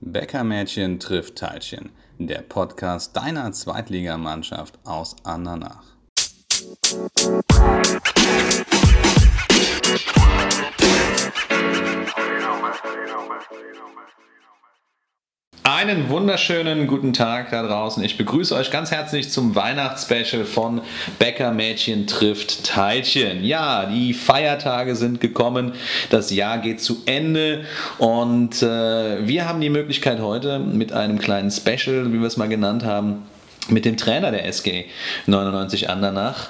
Bäckermädchen trifft Teilchen, der Podcast deiner Zweitligamannschaft aus Andernach. Einen wunderschönen guten Tag da draußen. Ich begrüße euch ganz herzlich zum Weihnachtsspecial von Bäcker Mädchen trifft Teilchen. Ja, die Feiertage sind gekommen, das Jahr geht zu Ende und äh, wir haben die Möglichkeit heute mit einem kleinen Special, wie wir es mal genannt haben, mit dem Trainer der SG 99 Andernach,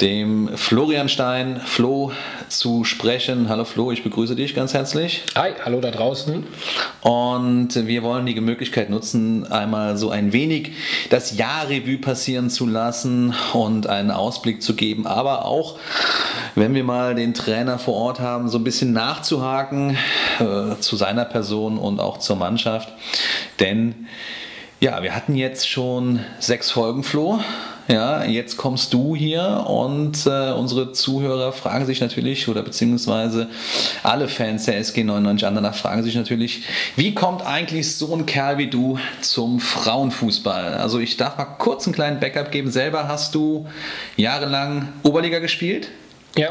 dem Florian Stein, Flo, zu sprechen. Hallo Flo, ich begrüße dich ganz herzlich. Hi, hallo da draußen. Und wir wollen die Möglichkeit nutzen, einmal so ein wenig das Jahr Revue passieren zu lassen und einen Ausblick zu geben, aber auch, wenn wir mal den Trainer vor Ort haben, so ein bisschen nachzuhaken äh, zu seiner Person und auch zur Mannschaft. Denn ja, wir hatten jetzt schon sechs Folgen, Flo. Ja, jetzt kommst du hier und äh, unsere Zuhörer fragen sich natürlich, oder beziehungsweise alle Fans der SG 99 Andernach fragen sich natürlich, wie kommt eigentlich so ein Kerl wie du zum Frauenfußball? Also ich darf mal kurz einen kleinen Backup geben. Selber hast du jahrelang Oberliga gespielt? Ja,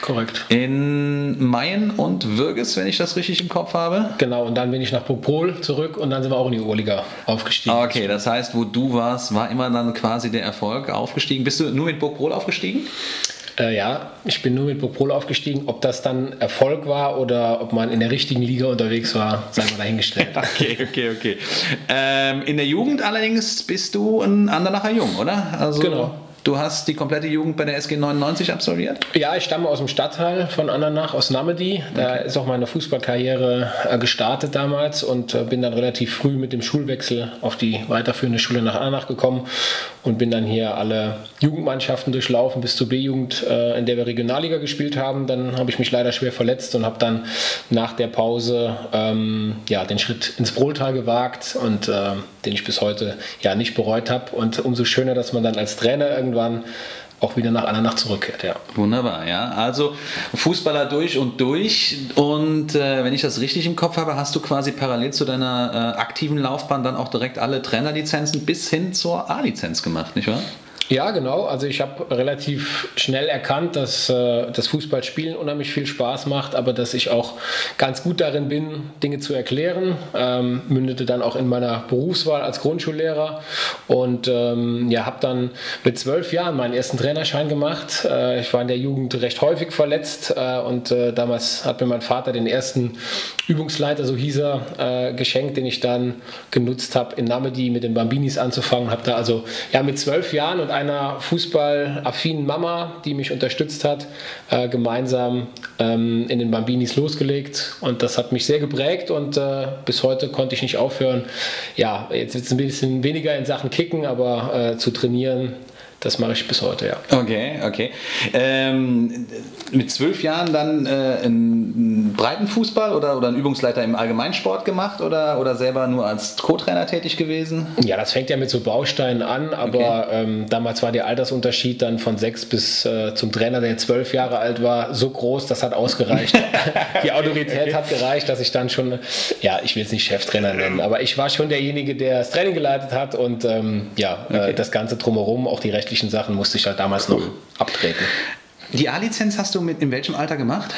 Korrekt. In Mayen und Würges, wenn ich das richtig im Kopf habe. Genau, und dann bin ich nach Popol zurück und dann sind wir auch in die Oberliga aufgestiegen. Okay, das heißt, wo du warst, war immer dann quasi der Erfolg aufgestiegen. Bist du nur mit Popol aufgestiegen? Äh, ja, ich bin nur mit Popol aufgestiegen. Ob das dann Erfolg war oder ob man in der richtigen Liga unterwegs war, sei mal dahingestellt. okay, okay, okay. Ähm, in der Jugend allerdings bist du ein Andernacher Jung, oder? Also genau. Du hast die komplette Jugend bei der SG 99 absolviert? Ja, ich stamme aus dem Stadtteil von Andernach, aus Namedi. Da okay. ist auch meine Fußballkarriere äh, gestartet damals und äh, bin dann relativ früh mit dem Schulwechsel auf die weiterführende Schule nach Andernach gekommen und bin dann hier alle Jugendmannschaften durchlaufen bis zur B-Jugend, äh, in der wir Regionalliga gespielt haben. Dann habe ich mich leider schwer verletzt und habe dann nach der Pause ähm, ja, den Schritt ins Brohltal gewagt und äh, den ich bis heute ja nicht bereut habe. Und umso schöner, dass man dann als Trainer irgendwann auch wieder nach einer Nacht zurückkehrt, ja. Wunderbar, ja. Also Fußballer durch und durch. Und äh, wenn ich das richtig im Kopf habe, hast du quasi parallel zu deiner äh, aktiven Laufbahn dann auch direkt alle Trainerlizenzen bis hin zur A-Lizenz gemacht, nicht wahr? Ja, genau. Also ich habe relativ schnell erkannt, dass äh, das Fußballspielen unheimlich viel Spaß macht, aber dass ich auch ganz gut darin bin, Dinge zu erklären. Ähm, mündete dann auch in meiner Berufswahl als Grundschullehrer und ähm, ja, habe dann mit zwölf Jahren meinen ersten Trainerschein gemacht. Äh, ich war in der Jugend recht häufig verletzt äh, und äh, damals hat mir mein Vater den ersten Übungsleiter, so hieß er, äh, geschenkt, den ich dann genutzt habe, in Namedi mit den Bambinis anzufangen. Habe da also ja mit zwölf Jahren und einer fußballaffinen Mama, die mich unterstützt hat, äh, gemeinsam ähm, in den Bambinis losgelegt. Und das hat mich sehr geprägt und äh, bis heute konnte ich nicht aufhören. Ja, jetzt wird es ein bisschen weniger in Sachen Kicken, aber äh, zu trainieren das mache ich bis heute, ja. Okay, okay. Ähm, mit zwölf Jahren dann äh, einen Breitenfußball oder, oder einen Übungsleiter im Allgemeinsport gemacht oder, oder selber nur als Co-Trainer tätig gewesen? Ja, das fängt ja mit so Bausteinen an, aber okay. ähm, damals war der Altersunterschied dann von sechs bis äh, zum Trainer, der zwölf Jahre alt war, so groß, das hat ausgereicht. Die Autorität okay. hat gereicht, dass ich dann schon, ja, ich will es nicht Cheftrainer nennen, aber ich war schon derjenige, der das Training geleitet hat und ähm, ja, äh, okay. äh, das Ganze drumherum, auch die Rechte rechtlichen Sachen musste ich halt damals noch abtreten. Die A-Lizenz hast du mit in welchem Alter gemacht?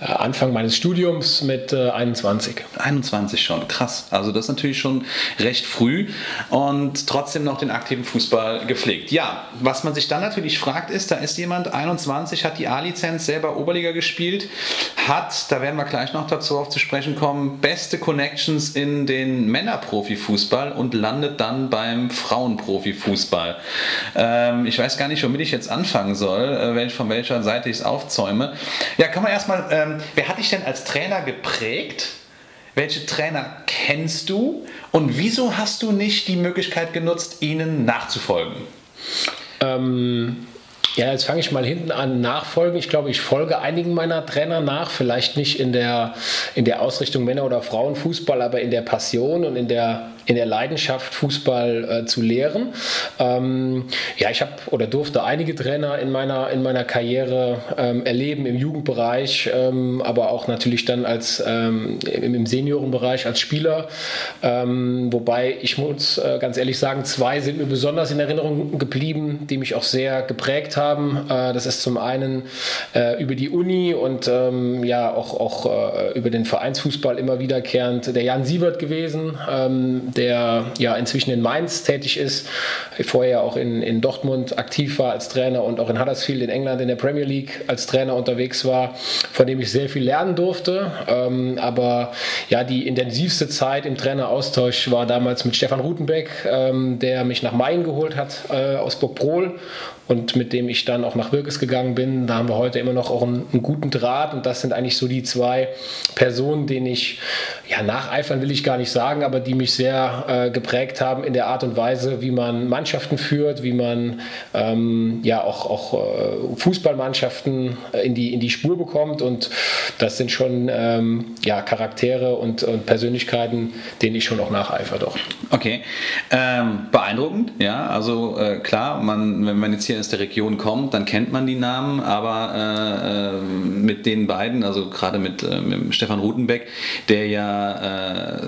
Äh, Anfang meines Studiums mit äh, 21. 21 schon, krass. Also das ist natürlich schon recht früh und trotzdem noch den aktiven Fußball gepflegt. Ja, was man sich dann natürlich fragt ist, da ist jemand 21, hat die A-Lizenz selber Oberliga gespielt, hat, da werden wir gleich noch dazu auf zu sprechen kommen, beste Connections in den Männerprofifußball und landet dann beim Frauenprofifußball. Ähm, ich weiß gar nicht, womit ich jetzt anfangen soll, äh, von welcher Seite ich es aufzäume. Ja, kann man erstmal... Äh, ähm, wer hat dich denn als Trainer geprägt? Welche Trainer kennst du? Und wieso hast du nicht die Möglichkeit genutzt, ihnen nachzufolgen? Ähm, Ja, jetzt fange ich mal hinten an nachfolgen. Ich glaube, ich folge einigen meiner Trainer nach, vielleicht nicht in der, in der Ausrichtung Männer- oder Frauenfußball, aber in der Passion und in der in der Leidenschaft, Fußball äh, zu lehren. Ähm, ja, ich habe oder durfte einige Trainer in meiner, in meiner Karriere ähm, erleben im Jugendbereich, ähm, aber auch natürlich dann als ähm, im, Seniorenbereich als Spieler. Ähm, wobei ich muss äh, ganz ehrlich sagen, zwei sind mir besonders in Erinnerung geblieben, die mich auch sehr geprägt haben. Äh, das ist zum einen äh, über die Uni und ähm, ja auch, auch äh, über den Vereinsfußball immer wiederkehrend der Jan Sievert gewesen der ja inzwischen in Mainz tätig ist, vorher auch in, in Dortmund aktiv war als Trainer und auch in Huddersfield in England in der Premier League als Trainer unterwegs war, von dem ich sehr viel lernen durfte. Ähm, aber ja, die intensivste Zeit im Traineraustausch war damals mit Stefan Rutenbeck, ähm, der mich nach Main geholt hat äh, aus Burgbrol und mit dem ich dann auch nach Wirkes gegangen bin. Da haben wir heute immer noch auch einen, einen, guten Draht und das sind eigentlich so die zwei Personen, denen ich, ja, nacheifern will ich gar nicht sagen, aber die mich sehr äh, geprägt haben in der Art und Weise, wie man Mannschaften führt, wie man ähm, ja auch, auch äh, Fußballmannschaften in die, in die Spur bekommt und das sind schon ähm, ja, Charaktere und, und Persönlichkeiten, denen ich schon auch nacheifere doch. Okay, ähm, beeindruckend, ja, also äh, klar, man, wenn man jetzt hier hier aus der Region kommt, dann kennt man die Namen, aber äh, äh mit den beiden, also gerade mit, äh, mit Stefan Rutenbeck, der ja äh,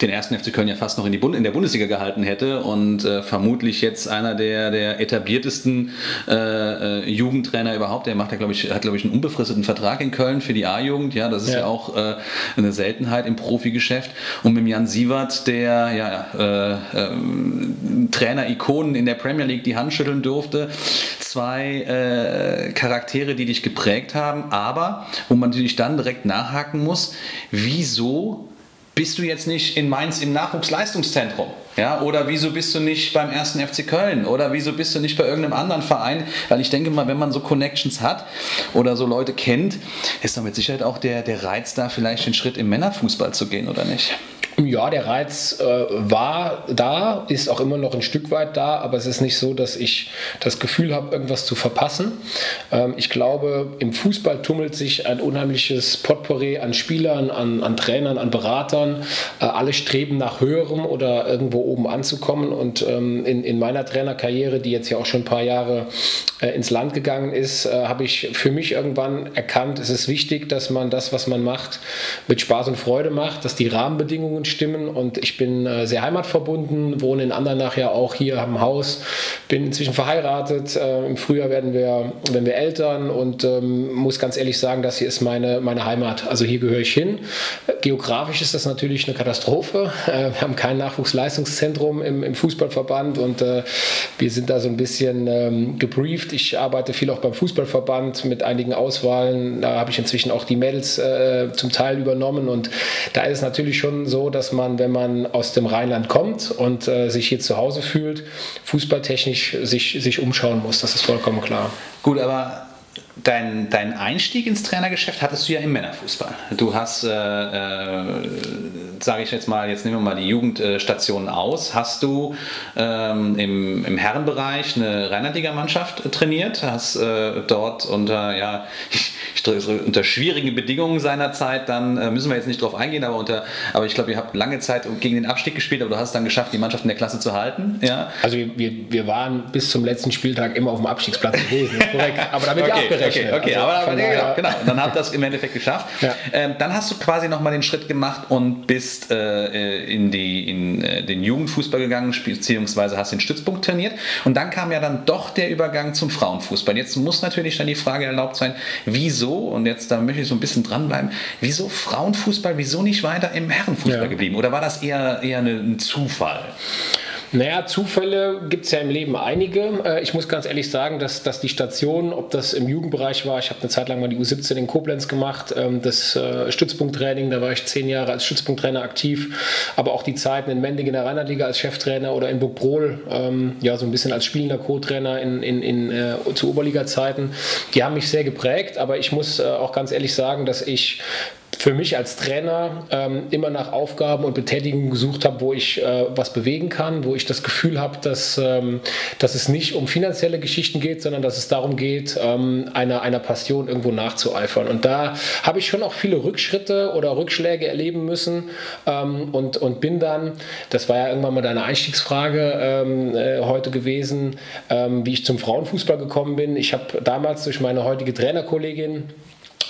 den ersten FC Köln ja fast noch in, die Bund in der Bundesliga gehalten hätte und äh, vermutlich jetzt einer der, der etabliertesten äh, äh, Jugendtrainer überhaupt. Der macht ja, glaube ich, hat, glaube ich, einen unbefristeten Vertrag in Köln für die A-Jugend. Ja, das ist ja, ja auch äh, eine Seltenheit im Profigeschäft. Und mit Jan Sievert, der ja äh, Trainer-Ikonen in der Premier League die Hand schütteln durfte. Zwei Charaktere, die dich geprägt haben, aber wo man natürlich dann direkt nachhaken muss, wieso bist du jetzt nicht in Mainz im Nachwuchsleistungszentrum? Ja, oder wieso bist du nicht beim ersten FC Köln? Oder wieso bist du nicht bei irgendeinem anderen Verein? Weil ich denke mal, wenn man so Connections hat oder so Leute kennt, ist dann mit Sicherheit auch der, der Reiz da, vielleicht den Schritt im Männerfußball zu gehen, oder nicht? Ja, der Reiz äh, war da, ist auch immer noch ein Stück weit da, aber es ist nicht so, dass ich das Gefühl habe, irgendwas zu verpassen. Ähm, ich glaube, im Fußball tummelt sich ein unheimliches Potpourri an Spielern, an, an Trainern, an Beratern. Äh, alle streben nach höherem oder irgendwo oben anzukommen. Und ähm, in, in meiner Trainerkarriere, die jetzt ja auch schon ein paar Jahre äh, ins Land gegangen ist, äh, habe ich für mich irgendwann erkannt, es ist wichtig, dass man das, was man macht, mit Spaß und Freude macht, dass die Rahmenbedingungen stimmen und ich bin äh, sehr heimatverbunden, wohne in Andernach ja auch hier am Haus, bin inzwischen verheiratet. Äh, Im Frühjahr werden wir, werden wir Eltern und ähm, muss ganz ehrlich sagen, das hier ist meine, meine Heimat. Also hier gehöre ich hin. Geografisch ist das natürlich eine Katastrophe. Äh, wir haben kein Nachwuchsleistungszentrum im, im Fußballverband und äh, wir sind da so ein bisschen ähm, gebrieft. Ich arbeite viel auch beim Fußballverband mit einigen Auswahlen. Da habe ich inzwischen auch die Mädels äh, zum Teil übernommen und da ist es natürlich schon so, dass man, wenn man aus dem Rheinland kommt und äh, sich hier zu Hause fühlt, fußballtechnisch sich, sich umschauen muss. Das ist vollkommen klar. Gut, aber dein, dein Einstieg ins Trainergeschäft hattest du ja im Männerfußball. Du hast, äh, äh, sage ich jetzt mal, jetzt nehmen wir mal die Jugendstationen aus, hast du ähm, im, im Herrenbereich eine Rheinland-Liga-Mannschaft trainiert, hast äh, dort unter, ja, unter schwierigen Bedingungen seinerzeit, dann äh, müssen wir jetzt nicht drauf eingehen, aber unter, aber ich glaube, ihr habt lange Zeit gegen den Abstieg gespielt, aber du hast dann geschafft, die Mannschaft in der Klasse zu halten. Ja? Also wir, wir waren bis zum letzten Spieltag immer auf dem Abstiegsplatz gewesen, korrekt. Aber damit okay, abgerechnet. Okay, okay. Also aber, aber genau, genau. Und dann habt ihr das im Endeffekt geschafft. Ja. Ähm, dann hast du quasi nochmal den Schritt gemacht und bist äh, in, die, in äh, den Jugendfußball gegangen, beziehungsweise hast den Stützpunkt trainiert. Und dann kam ja dann doch der Übergang zum Frauenfußball. Jetzt muss natürlich dann die Frage erlaubt sein, wieso und jetzt da möchte ich so ein bisschen dranbleiben, wieso Frauenfußball, wieso nicht weiter im Herrenfußball ja. geblieben? Oder war das eher, eher ein Zufall? Naja, Zufälle gibt es ja im Leben einige. Äh, ich muss ganz ehrlich sagen, dass, dass die Station, ob das im Jugendbereich war, ich habe eine Zeit lang mal die U17 in Koblenz gemacht, ähm, das äh, Stützpunkttraining, da war ich zehn Jahre als Stützpunkttrainer aktiv, aber auch die Zeiten in Mending in der Rheinlandliga als Cheftrainer oder in Burgbrohl, ähm, ja, so ein bisschen als spielender Co-Trainer in, in, in, äh, zu Oberliga-Zeiten, die haben mich sehr geprägt, aber ich muss auch ganz ehrlich sagen, dass ich für mich als Trainer ähm, immer nach Aufgaben und Betätigungen gesucht habe, wo ich äh, was bewegen kann, wo ich das Gefühl habe, dass, ähm, dass es nicht um finanzielle Geschichten geht, sondern dass es darum geht, ähm, einer, einer Passion irgendwo nachzueifern. Und da habe ich schon auch viele Rückschritte oder Rückschläge erleben müssen ähm, und, und bin dann, das war ja irgendwann mal deine Einstiegsfrage ähm, äh, heute gewesen, ähm, wie ich zum Frauenfußball gekommen bin. Ich habe damals durch meine heutige Trainerkollegin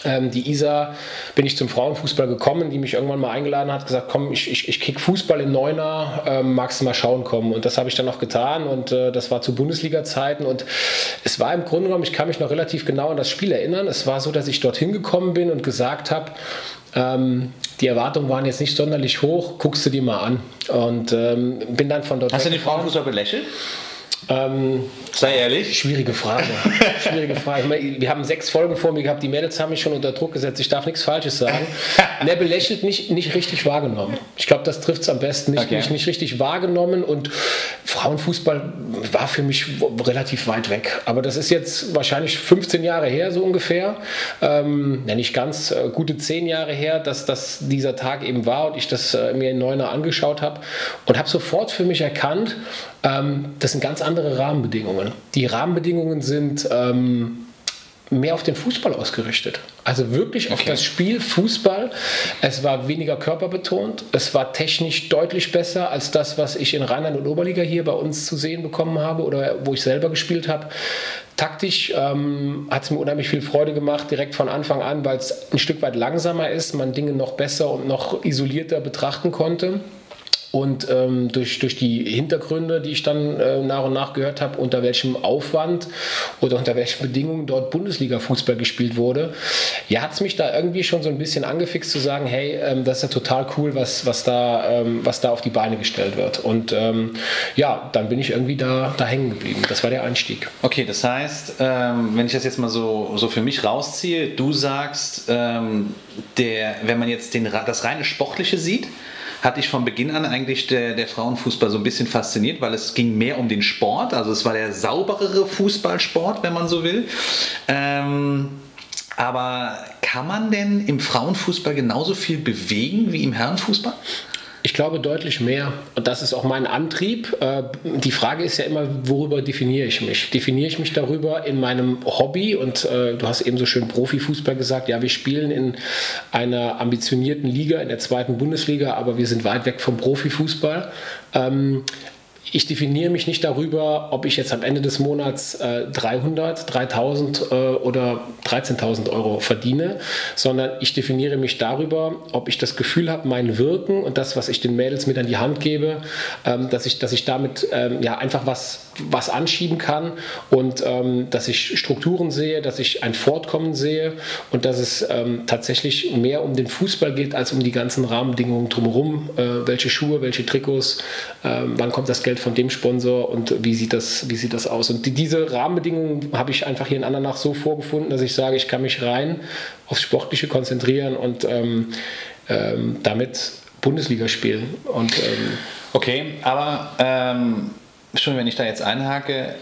ähm, die Isa bin ich zum Frauenfußball gekommen, die mich irgendwann mal eingeladen hat, gesagt, komm, ich, ich, ich kick Fußball in Neuner, ähm, magst du mal schauen kommen? Und das habe ich dann noch getan und äh, das war zu Bundesliga-Zeiten und es war im Grunde genommen, ich kann mich noch relativ genau an das Spiel erinnern, es war so, dass ich dorthin gekommen bin und gesagt habe, ähm, die Erwartungen waren jetzt nicht sonderlich hoch, guckst du dir mal an. Und ähm, bin dann von dort Hast du den Frauenfußball belächelt? Ähm, Sei ehrlich. Schwierige Frage. Schwierige Frage. Wir haben sechs Folgen vor mir gehabt, die Mädels haben mich schon unter Druck gesetzt. Ich darf nichts Falsches sagen. ne, belächelt nicht, nicht richtig wahrgenommen. Ich glaube, das trifft es am besten. Nicht, okay. nicht, nicht richtig wahrgenommen und Frauenfußball war für mich relativ weit weg. Aber das ist jetzt wahrscheinlich 15 Jahre her, so ungefähr. Ähm, ja, nicht ganz, äh, gute 10 Jahre her, dass, dass dieser Tag eben war und ich das äh, mir in Neuner angeschaut habe und habe sofort für mich erkannt, ähm, das sind ganz andere Rahmenbedingungen. Die Rahmenbedingungen sind ähm, mehr auf den Fußball ausgerichtet. Also wirklich auf das Spiel Fußball. Es war weniger körperbetont. Es war technisch deutlich besser als das, was ich in Rheinland und Oberliga hier bei uns zu sehen bekommen habe oder wo ich selber gespielt habe. Taktisch ähm, hat es mir unheimlich viel Freude gemacht, direkt von Anfang an, weil es ein Stück weit langsamer ist, man Dinge noch besser und noch isolierter betrachten konnte. Und ähm, durch, durch die Hintergründe, die ich dann äh, nach und nach gehört habe, unter welchem Aufwand oder unter welchen Bedingungen dort Bundesliga-Fußball gespielt wurde, ja, hat es mich da irgendwie schon so ein bisschen angefixt zu sagen, hey, ähm, das ist ja total cool, was, was, da, ähm, was da auf die Beine gestellt wird. Und ähm, ja, dann bin ich irgendwie da, da hängen geblieben. Das war der Einstieg. Okay, das heißt, ähm, wenn ich das jetzt mal so, so für mich rausziehe, du sagst, ähm, der, wenn man jetzt den, das reine Sportliche sieht, hat dich von Beginn an eigentlich der, der Frauenfußball so ein bisschen fasziniert, weil es ging mehr um den Sport. Also es war der sauberere Fußballsport, wenn man so will. Ähm, aber kann man denn im Frauenfußball genauso viel bewegen wie im Herrenfußball? Ich glaube deutlich mehr. Und das ist auch mein Antrieb. Äh, die Frage ist ja immer, worüber definiere ich mich? Definiere ich mich darüber in meinem Hobby? Und äh, du hast eben so schön Profifußball gesagt. Ja, wir spielen in einer ambitionierten Liga, in der zweiten Bundesliga, aber wir sind weit weg vom Profifußball. Ich definiere mich nicht darüber, ob ich jetzt am Ende des Monats äh, 300, 3000 äh, oder 13.000 Euro verdiene, sondern ich definiere mich darüber, ob ich das Gefühl habe, mein Wirken und das, was ich den Mädels mit an die Hand gebe, ähm, dass, ich, dass ich damit ähm, ja, einfach was was anschieben kann und ähm, dass ich Strukturen sehe, dass ich ein Fortkommen sehe und dass es ähm, tatsächlich mehr um den Fußball geht als um die ganzen Rahmenbedingungen drumherum. Äh, welche Schuhe, welche Trikots, äh, wann kommt das Geld von dem Sponsor und wie sieht das, wie sieht das aus? Und die, diese Rahmenbedingungen habe ich einfach hier in Andernach so vorgefunden, dass ich sage, ich kann mich rein aufs Sportliche konzentrieren und ähm, ähm damit Bundesliga spielen. Und, ähm, okay, aber ähm, schon wenn ich da jetzt einhake,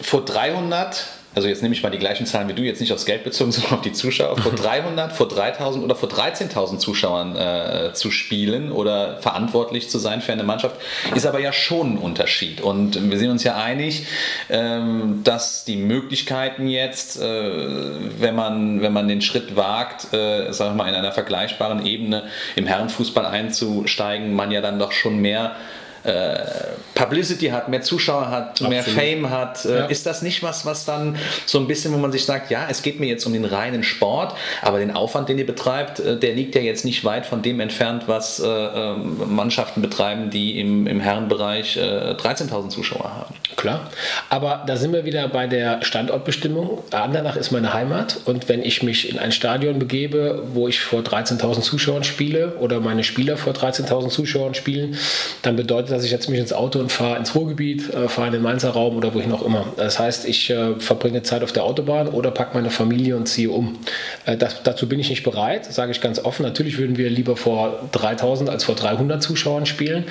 vor 300, also jetzt nehme ich mal die gleichen Zahlen wie du, jetzt nicht aufs Geld bezogen, sondern auf die Zuschauer, vor 300, vor 3000 oder vor 13.000 Zuschauern äh, zu spielen oder verantwortlich zu sein für eine Mannschaft, ist aber ja schon ein Unterschied. Und wir sind uns ja einig, ähm, dass die Möglichkeiten jetzt, äh, wenn, man, wenn man den Schritt wagt, äh, sag ich mal, in einer vergleichbaren Ebene im Herrenfußball einzusteigen, man ja dann doch schon mehr äh, Publicity hat, mehr Zuschauer hat, Absolut. mehr Fame hat. Äh, ja. Ist das nicht was, was dann so ein bisschen, wo man sich sagt, ja, es geht mir jetzt um den reinen Sport, aber den Aufwand, den ihr betreibt, äh, der liegt ja jetzt nicht weit von dem entfernt, was äh, ähm, Mannschaften betreiben, die im, im Herrenbereich 13.000 Zuschauer haben. Klar, aber da sind wir wieder bei der Standortbestimmung. Andernach ist meine Heimat und wenn ich mich in ein Stadion begebe, wo ich vor 13.000 Zuschauern spiele oder meine Spieler vor 13.000 Zuschauern spielen, dann bedeutet das, ich jetzt mich ins Auto und fahre ins Ruhrgebiet, äh, fahre in den Mainzer Raum oder wohin auch immer. Das heißt, ich äh, verbringe Zeit auf der Autobahn oder packe meine Familie und ziehe um. Äh, das, dazu bin ich nicht bereit, sage ich ganz offen. Natürlich würden wir lieber vor 3000 als vor 300 Zuschauern spielen.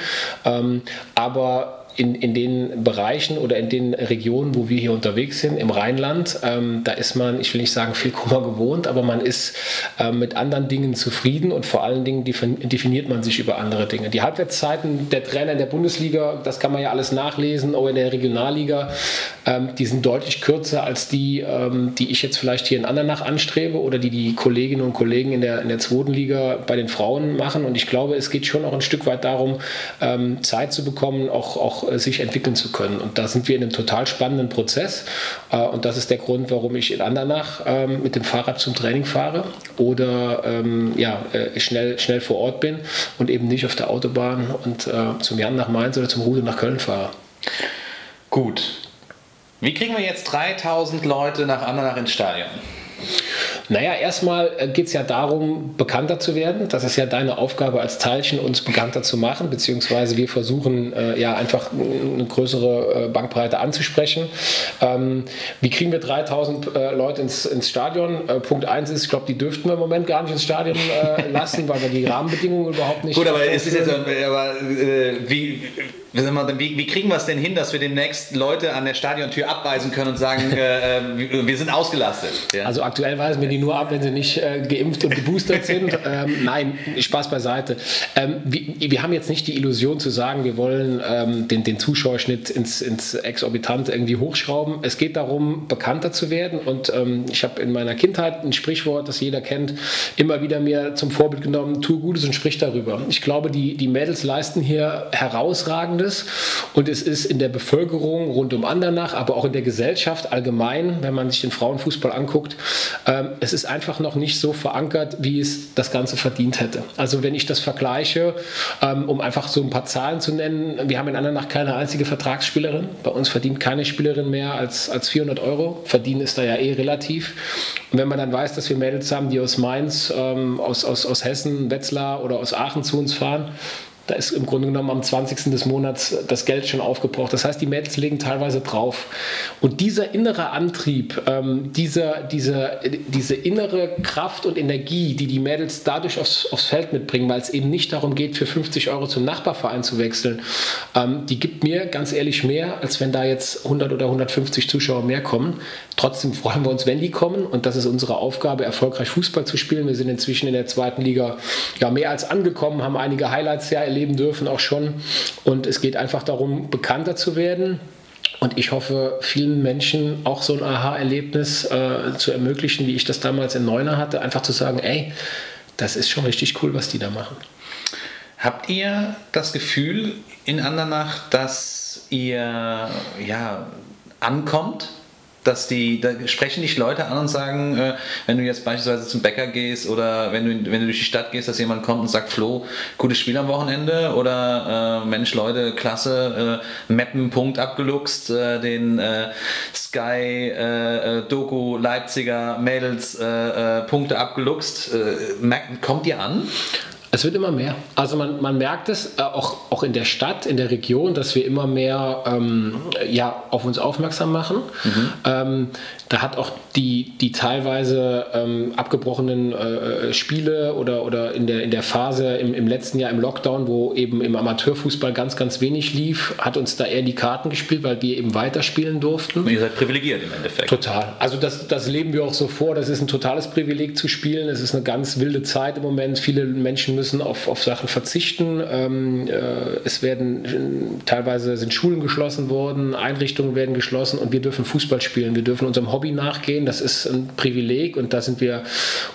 Ähm, aber in, in den Bereichen oder in den Regionen, wo wir hier unterwegs sind, im Rheinland, ähm, da ist man, ich will nicht sagen viel Kummer gewohnt, aber man ist äh, mit anderen Dingen zufrieden und vor allen Dingen definiert man sich über andere Dinge. Die Halbwertszeiten der Trainer in der Bundesliga, das kann man ja alles nachlesen, auch in der Regionalliga, ähm, die sind deutlich kürzer als die, ähm, die ich jetzt vielleicht hier in Andernach anstrebe oder die die Kolleginnen und Kollegen in der, in der zweiten Liga bei den Frauen machen. Und ich glaube, es geht schon auch ein Stück weit darum, ähm, Zeit zu bekommen, auch, auch äh, sich entwickeln zu können. Und da sind wir in einem total spannenden Prozess. Äh, und das ist der Grund, warum ich in Andernach ähm, mit dem Fahrrad zum Training fahre oder ähm, ja, äh, schnell, schnell vor Ort bin und eben nicht auf der Autobahn und zum Jan nach Mainz oder zum Rude nach Köln fahre. Gut. Wie kriegen wir jetzt 3000 Leute nach Andernach ins Stadion? Naja, erstmal äh, geht es ja darum, bekannter zu werden. Das ist ja deine Aufgabe als Teilchen, uns bekannter zu machen, beziehungsweise wir versuchen äh, ja einfach eine größere äh, Bankbreite anzusprechen. Ähm, wie kriegen wir 3000 äh, Leute ins, ins Stadion? Äh, Punkt 1 ist, ich glaube, die dürften wir im Moment gar nicht ins Stadion äh, lassen, weil wir die Rahmenbedingungen überhaupt nicht. Gut, aber es ist jetzt, aber, wie, wie, wie, kriegen wir es denn hin, dass wir demnächst Leute an der Stadiontür abweisen können und sagen, wir sind ausgelastet? Ja? Also aktuell weisen wir die nur ab, wenn sie nicht äh, geimpft und geboostert sind. Ähm, nein, Spaß beiseite. Ähm, wir, wir, haben jetzt nicht die Illusion zu sagen, wir wollen ähm, den, den Zuschauerschnitt ins, ins Exorbitant irgendwie hochschrauben. Es geht darum, bekannter zu werden. Und ähm, ich habe in meiner Kindheit ein Sprichwort, das jeder kennt, immer wieder mir zum Vorbild genommen, tu Gutes und sprich darüber. Ich glaube, die, die Mädels leisten hier herausragendes und es ist in der Bevölkerung rund um Andernach, aber auch in der Gesellschaft allgemein, wenn man sich den Frauenfußball anguckt, ähm, es ist einfach noch nicht so verankert, wie es das Ganze verdient hätte. Also wenn ich das vergleiche, ähm, um einfach so ein paar Zahlen zu nennen, wir haben in Andernach keine einzige Vertragsspielerin. Bei uns verdient keine Spielerin mehr als, als 400 Euro. Verdienen ist da ja eh relativ. Und wenn man dann weiß, dass wir Mädels haben, die aus Mainz, ähm, aus, aus, aus Hessen, Wetzlar oder aus Aachen zu uns fahren, da ist im Grunde genommen am 20. des Monats das Geld schon aufgebraucht. Das heißt, die Mädels legen teilweise drauf. Und dieser innere Antrieb, ähm, dieser, dieser, diese innere Kraft und Energie, die die Mädels dadurch aufs, aufs Feld mitbringen, weil es eben nicht darum geht, für 50 Euro zum Nachbarverein zu wechseln, ähm, die gibt mir ganz ehrlich mehr, als wenn da jetzt 100 oder 150 Zuschauer mehr kommen. Trotzdem freuen wir uns, wenn die kommen. Und das ist unsere Aufgabe, erfolgreich Fußball zu spielen. Wir sind inzwischen in der zweiten Liga ja, mehr als angekommen, haben einige Highlights ja erleben dürfen auch schon. Und es geht einfach darum, bekannter zu werden. Und ich hoffe, vielen Menschen auch so ein Aha-Erlebnis äh, zu ermöglichen, wie ich das damals in Neuner hatte. Einfach zu sagen, ey, das ist schon richtig cool, was die da machen. Habt ihr das Gefühl in Andernach, dass ihr ja, ankommt? Dass die, da sprechen dich Leute an und sagen, äh, wenn du jetzt beispielsweise zum Bäcker gehst oder wenn du, wenn du durch die Stadt gehst, dass jemand kommt und sagt, Flo, gutes Spiel am Wochenende oder äh, Mensch, Leute, klasse, äh, Mappen, Punkt abgeluchst, äh, den äh, Sky äh, Doku Leipziger Mädels Punkte abgeluchst. merkt, kommt ihr an? Es wird immer mehr. Also man, man merkt es äh, auch, auch in der Stadt, in der Region, dass wir immer mehr ähm, ja, auf uns aufmerksam machen. Mhm. Ähm, da hat auch die, die teilweise ähm, abgebrochenen äh, Spiele oder, oder in, der, in der Phase im, im letzten Jahr im Lockdown, wo eben im Amateurfußball ganz, ganz wenig lief, hat uns da eher die Karten gespielt, weil wir eben weiterspielen durften. Und ihr seid privilegiert im Endeffekt. Total. Also das, das leben wir auch so vor. Das ist ein totales Privileg zu spielen. Es ist eine ganz wilde Zeit im Moment. Viele Menschen müssen müssen auf, auf Sachen verzichten. Ähm, äh, es werden teilweise sind Schulen geschlossen worden, Einrichtungen werden geschlossen und wir dürfen Fußball spielen. Wir dürfen unserem Hobby nachgehen. Das ist ein Privileg und da sind wir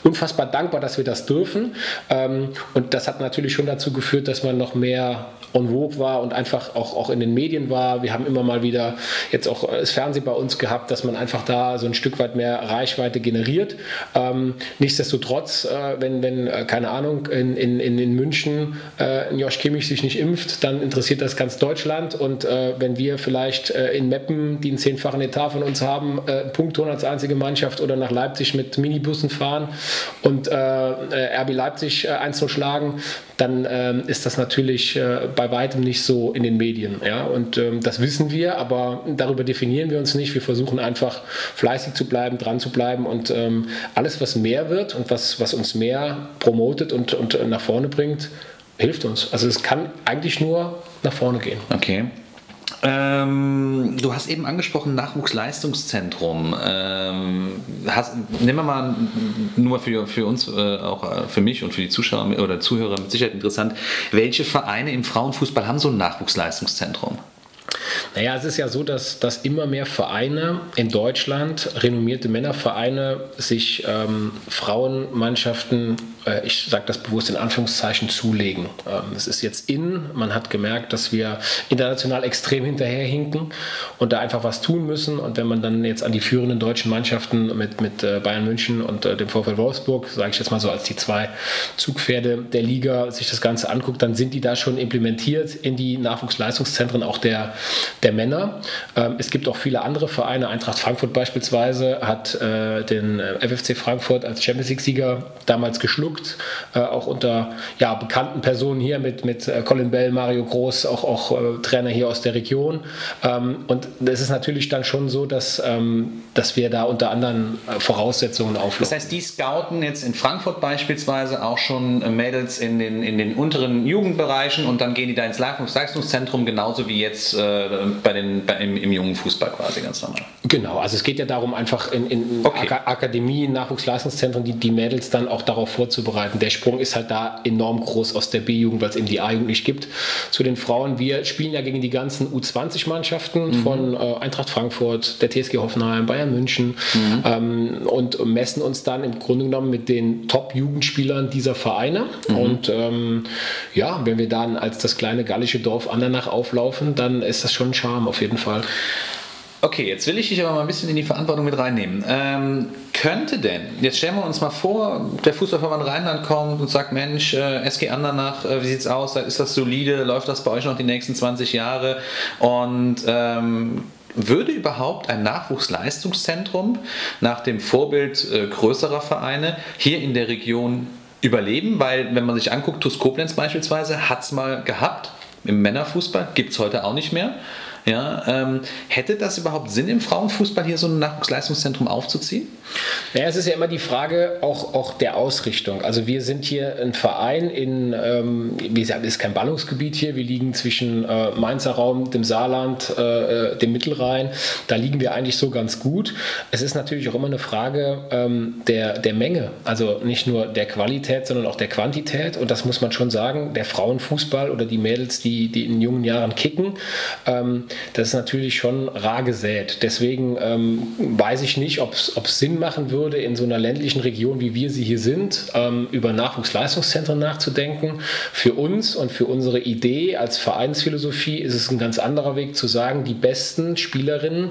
unfassbar dankbar, dass wir das dürfen. Ähm, und das hat natürlich schon dazu geführt, dass man noch mehr en vogue war und einfach auch, auch in den Medien war. Wir haben immer mal wieder jetzt auch das Fernsehen bei uns gehabt, dass man einfach da so ein Stück weit mehr Reichweite generiert. Ähm, nichtsdestotrotz, äh, wenn, wenn äh, keine Ahnung, in, in in, München äh, Josh Kimmich sich nicht impft, dann interessiert das ganz Deutschland. Und äh, wenn wir vielleicht äh, in Meppen, die einen zehnfachen Etat von uns haben, äh, Punkt als einzige Mannschaft oder nach Leipzig mit Minibussen fahren und äh, äh RB Leipzig äh, 1 schlagen, dann ähm, ist das natürlich äh, bei weitem nicht so in den Medien. Ja? Und ähm, das wissen wir, aber darüber definieren wir uns nicht. Wir versuchen einfach fleißig zu bleiben, dran zu bleiben und ähm, alles, was mehr wird und was, was uns mehr promotet und, und nach vorne bringt, hilft uns. Also es kann eigentlich nur nach vorne gehen. Okay. Ähm, du hast eben angesprochen Nachwuchsleistungszentrum. Ähm, hast, nehmen wir mal nur für, für uns, äh, auch äh, für mich und für die Zuschauer oder Zuhörer mit Sicherheit interessant. Welche Vereine im Frauenfußball haben so ein Nachwuchsleistungszentrum? Naja, es ist ja so, dass, dass immer mehr Vereine in Deutschland, renommierte Männervereine, sich ähm, Frauenmannschaften, äh, ich sage das bewusst in Anführungszeichen, zulegen. Ähm, es ist jetzt in, man hat gemerkt, dass wir international extrem hinterherhinken und da einfach was tun müssen. Und wenn man dann jetzt an die führenden deutschen Mannschaften mit, mit äh, Bayern München und äh, dem VfL Wolfsburg, sage ich jetzt mal so als die zwei Zugpferde der Liga, sich das Ganze anguckt, dann sind die da schon implementiert in die Nachwuchsleistungszentren auch der der Männer. Ähm, es gibt auch viele andere Vereine. Eintracht Frankfurt beispielsweise hat äh, den äh, FFC Frankfurt als Champions League-Sieger damals geschluckt, äh, auch unter ja, bekannten Personen hier mit, mit äh, Colin Bell, Mario Groß, auch, auch äh, Trainer hier aus der Region. Ähm, und es ist natürlich dann schon so, dass, ähm, dass wir da unter anderen äh, Voraussetzungen auflaufen. Das heißt, die scouten jetzt in Frankfurt beispielsweise auch schon Mädels in den, in den unteren Jugendbereichen und dann gehen die da ins Leistungszentrum, genauso wie jetzt bei den, bei, im, im, jungen Fußball quasi ganz normal. Genau, also es geht ja darum, einfach in, in okay. Ak Akademien, Nachwuchsleistungszentren die, die Mädels dann auch darauf vorzubereiten. Der Sprung ist halt da enorm groß aus der B-Jugend, weil es eben die A-Jugend nicht gibt. Zu den Frauen, wir spielen ja gegen die ganzen U20-Mannschaften mhm. von äh, Eintracht Frankfurt, der TSG Hoffenheim, Bayern München mhm. ähm, und messen uns dann im Grunde genommen mit den Top-Jugendspielern dieser Vereine. Mhm. Und ähm, ja, wenn wir dann als das kleine gallische Dorf Andernach auflaufen, dann ist das schon schon Charme auf jeden Fall. Okay, jetzt will ich dich aber mal ein bisschen in die Verantwortung mit reinnehmen. Ähm, könnte denn, jetzt stellen wir uns mal vor, der Fußballverband Rheinland kommt und sagt, Mensch, äh, SG Andernach, äh, wie sieht's aus? Ist das solide? Läuft das bei euch noch die nächsten 20 Jahre? Und ähm, würde überhaupt ein Nachwuchsleistungszentrum nach dem Vorbild äh, größerer Vereine hier in der Region überleben? Weil, wenn man sich anguckt, TuS Koblenz beispielsweise hat es mal gehabt, im Männerfußball, gibt es heute auch nicht mehr. Ja, ähm, hätte das überhaupt Sinn im Frauenfußball hier so ein Nachwuchsleistungszentrum aufzuziehen? Naja, es ist ja immer die Frage auch, auch der Ausrichtung. Also wir sind hier ein Verein in, ähm, wie gesagt, es ist kein Ballungsgebiet hier. Wir liegen zwischen äh, Mainzer Raum, dem Saarland, äh, äh, dem Mittelrhein. Da liegen wir eigentlich so ganz gut. Es ist natürlich auch immer eine Frage ähm, der, der Menge. Also nicht nur der Qualität, sondern auch der Quantität. Und das muss man schon sagen. Der Frauenfußball oder die Mädels, die, die in jungen Jahren kicken, ähm, das ist natürlich schon rar gesät. Deswegen ähm, weiß ich nicht, ob es Sinn machen würde, in so einer ländlichen Region, wie wir sie hier sind, ähm, über Nachwuchsleistungszentren nachzudenken. Für uns und für unsere Idee als Vereinsphilosophie ist es ein ganz anderer Weg zu sagen, die besten Spielerinnen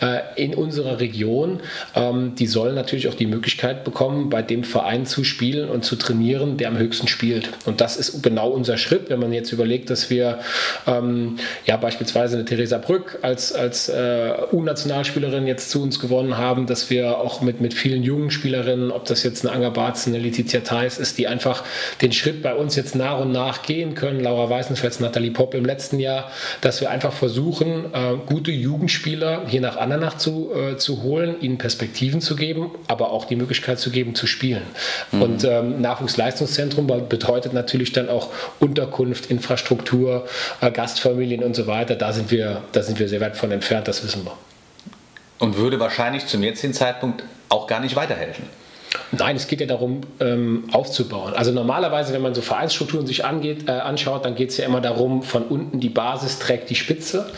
äh, in unserer Region, ähm, die sollen natürlich auch die Möglichkeit bekommen, bei dem Verein zu spielen und zu trainieren, der am höchsten spielt. Und das ist genau unser Schritt, wenn man jetzt überlegt, dass wir ähm, ja beispielsweise eine Theresa Brück als, als äh, U-Nationalspielerin jetzt zu uns gewonnen haben, dass wir auch mit, mit vielen jungen Spielerinnen, ob das jetzt eine Anga Barzen, eine Letizia Theis ist, die einfach den Schritt bei uns jetzt nach und nach gehen können. Laura Weißenfels, Nathalie Popp im letzten Jahr, dass wir einfach versuchen, äh, gute Jugendspieler hier nach Andernach zu, äh, zu holen, ihnen Perspektiven zu geben, aber auch die Möglichkeit zu geben, zu spielen. Mhm. Und ähm, Nachwuchsleistungszentrum bedeutet natürlich dann auch Unterkunft, Infrastruktur, äh, Gastfamilien und so weiter. Da sind wir wir, da sind wir sehr weit von entfernt, das wissen wir. Und würde wahrscheinlich zum jetzigen Zeitpunkt auch gar nicht weiterhelfen. Nein, es geht ja darum, ähm, aufzubauen. Also normalerweise, wenn man so Vereinsstrukturen sich angeht, äh, anschaut, dann geht es ja immer darum, von unten die Basis trägt die Spitze.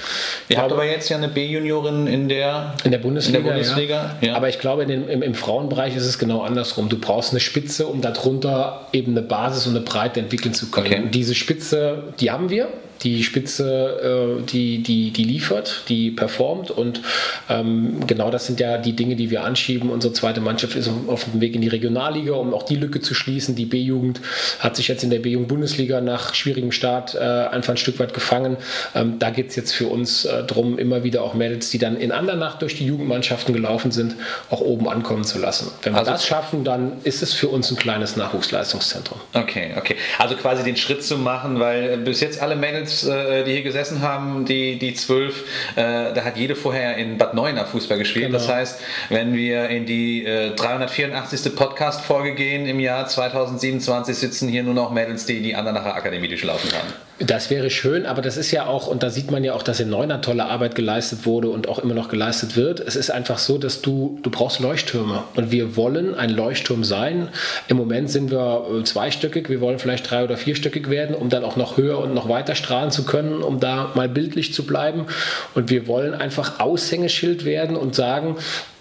Ihr habt aber jetzt ja eine B-Juniorin in der, in der Bundesliga. In der Bundesliga ja. Ja. Aber ich glaube, den, im, im, Frauenbereich ist es genau andersrum. Du brauchst eine Spitze, um darunter eben eine Basis und eine Breite entwickeln zu können. Okay. Und diese Spitze, die haben wir die Spitze, äh, die, die, die liefert, die performt und ähm, genau das sind ja die Dinge, die wir anschieben. Unsere zweite Mannschaft ist auf dem Weg in die Regionalliga, um auch die Lücke zu schließen. Die B-Jugend hat sich jetzt in der B-Jugend-Bundesliga nach schwierigem Start äh, einfach ein Stück weit gefangen. Ähm, da geht es jetzt für uns äh, darum, immer wieder auch Mädels, die dann in Andernach durch die Jugendmannschaften gelaufen sind, auch oben ankommen zu lassen. Wenn wir also, das schaffen, dann ist es für uns ein kleines Nachwuchsleistungszentrum. Okay, okay. Also quasi den Schritt zu machen, weil bis jetzt alle Mädels Mädels, äh, die hier gesessen haben, die, die zwölf, äh, da hat jede vorher in Bad Neuenahr Fußball gespielt. Genau. Das heißt, wenn wir in die äh, 384. Podcast-Folge gehen im Jahr 2027, sitzen hier nur noch Mädels, die die Andernacher Akademie durchlaufen haben. Das wäre schön, aber das ist ja auch, und da sieht man ja auch, dass in Neuner tolle Arbeit geleistet wurde und auch immer noch geleistet wird. Es ist einfach so, dass du, du brauchst Leuchttürme und wir wollen ein Leuchtturm sein. Im Moment sind wir äh, zweistöckig, wir wollen vielleicht drei- oder vierstöckig werden, um dann auch noch höher und noch weiter strahlen zu können, um da mal bildlich zu bleiben. Und wir wollen einfach Aushängeschild werden und sagen,